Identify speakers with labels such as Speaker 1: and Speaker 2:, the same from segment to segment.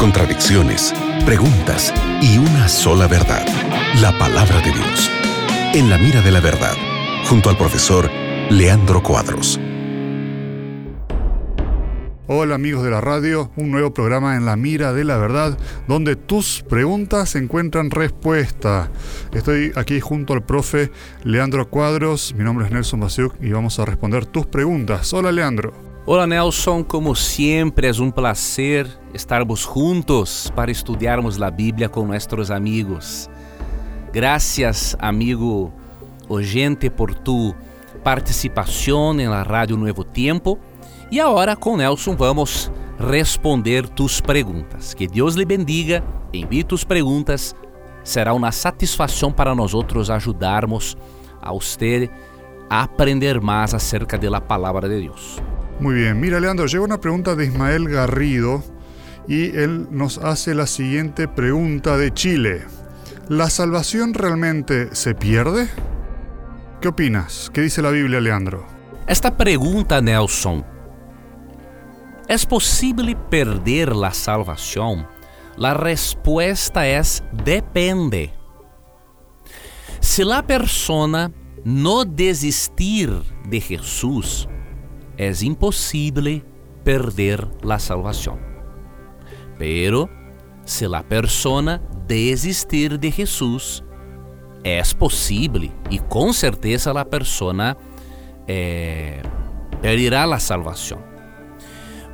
Speaker 1: contradicciones, preguntas y una sola verdad, la palabra de Dios. En la mira de la verdad, junto al profesor Leandro Cuadros.
Speaker 2: Hola amigos de la radio, un nuevo programa en la mira de la verdad, donde tus preguntas encuentran respuesta. Estoy aquí junto al profe Leandro Cuadros, mi nombre es Nelson Basiuk y vamos a responder tus preguntas. Hola Leandro.
Speaker 3: Hola Nelson, como siempre es un placer estarmos juntos para estudiarmos la Biblia con nuestros amigos. Gracias amigo oyente por tu participación en la radio Nuevo Tiempo e agora com Nelson vamos responder tus perguntas. Que Deus lhe bendiga, envie tus perguntas. Será uma satisfação para nós outros ajudarmos a você a aprender mais acerca da palavra de Deus.
Speaker 2: Muy bien, mira Leandro, llegó una pregunta de Ismael Garrido y él nos hace la siguiente pregunta de Chile. ¿La salvación realmente se pierde? ¿Qué opinas? ¿Qué dice la Biblia, Leandro?
Speaker 3: Esta pergunta, Nelson, ¿É possível perder a salvação? A resposta é depende. Se a persona não desistir de Jesus, é impossível perder a salvação. Pero se a persona desistir de Jesus, é possível e com certeza a persona eh, perderá a salvação.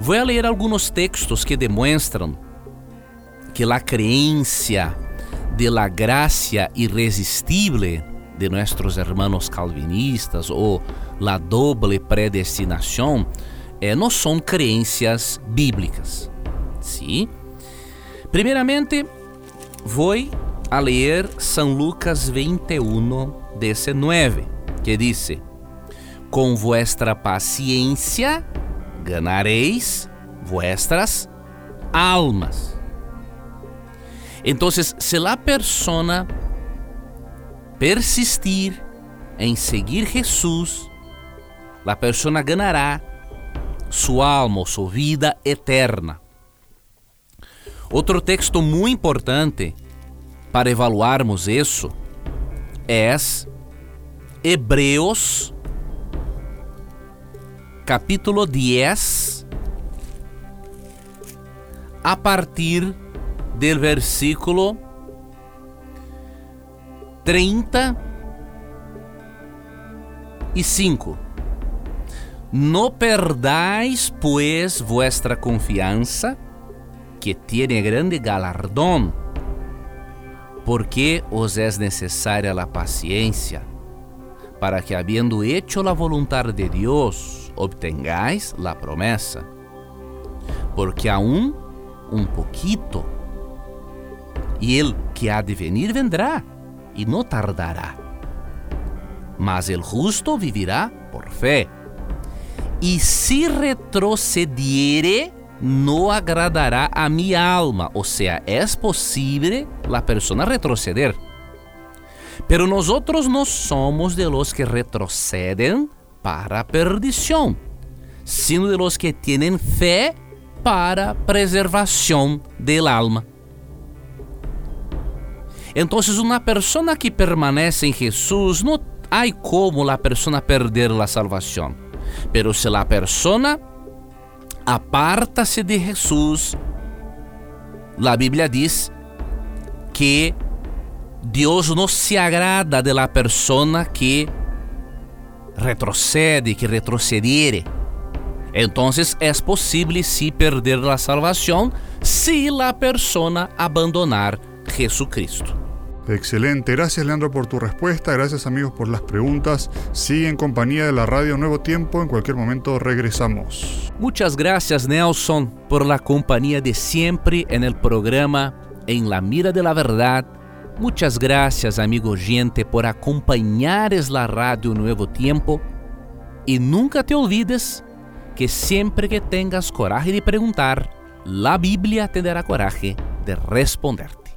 Speaker 3: Vou ler alguns textos que demonstram que a creencia de la gracia irresistible de nossos hermanos calvinistas ou la doble predestinação eh, não são crenças bíblicas. Sim? Primeiramente, vou a ler São Lucas 21, 19, que diz: Com vuestra paciência ganareis vuestras almas. Entonces, se la persona persistir em seguir Jesus, la persona ganará sua alma sua vida eterna. Outro texto muito importante para evaluarmos isso é Hebreus capítulo 10, a partir do versículo 35. No perdais, pues, vuestra confiança, que tiene grande galardón, porque os es necesaria la paciencia, para que, habiendo hecho la voluntad de Dios, obtengáis la promesa, porque aún un poquito, y el que ha de venir vendrá, y no tardará. Mas el justo vivirá por fe. E se retrocediere, no agradará a mi alma. O sea, es posible la persona retroceder. Pero nosotros no somos de los que retroceden para perdição, sino de los que tienen fé para preservação del alma. Então, uma pessoa que permanece em Jesus, não há como a pessoa perder a salvação. Pero se a pessoa aparta-se de Jesus, a Bíblia diz que Deus não se agrada de la persona que retrocede, que retrocediere. Entonces es posible si perder la salvación si la persona abandonar Jesucristo.
Speaker 2: Excelente, gracias Leandro por tu respuesta, gracias amigos por las preguntas. Sigue en compañía de la radio Nuevo Tiempo, en cualquier momento regresamos.
Speaker 3: Muchas gracias Nelson por la compañía de siempre en el programa En la Mira de la Verdad Muchas gracias, amigo gente, por acompanhares la radio Nuevo Tiempo e nunca te olvides que sempre que tengas coragem de perguntar, la Bíblia te dará coragem de responderte.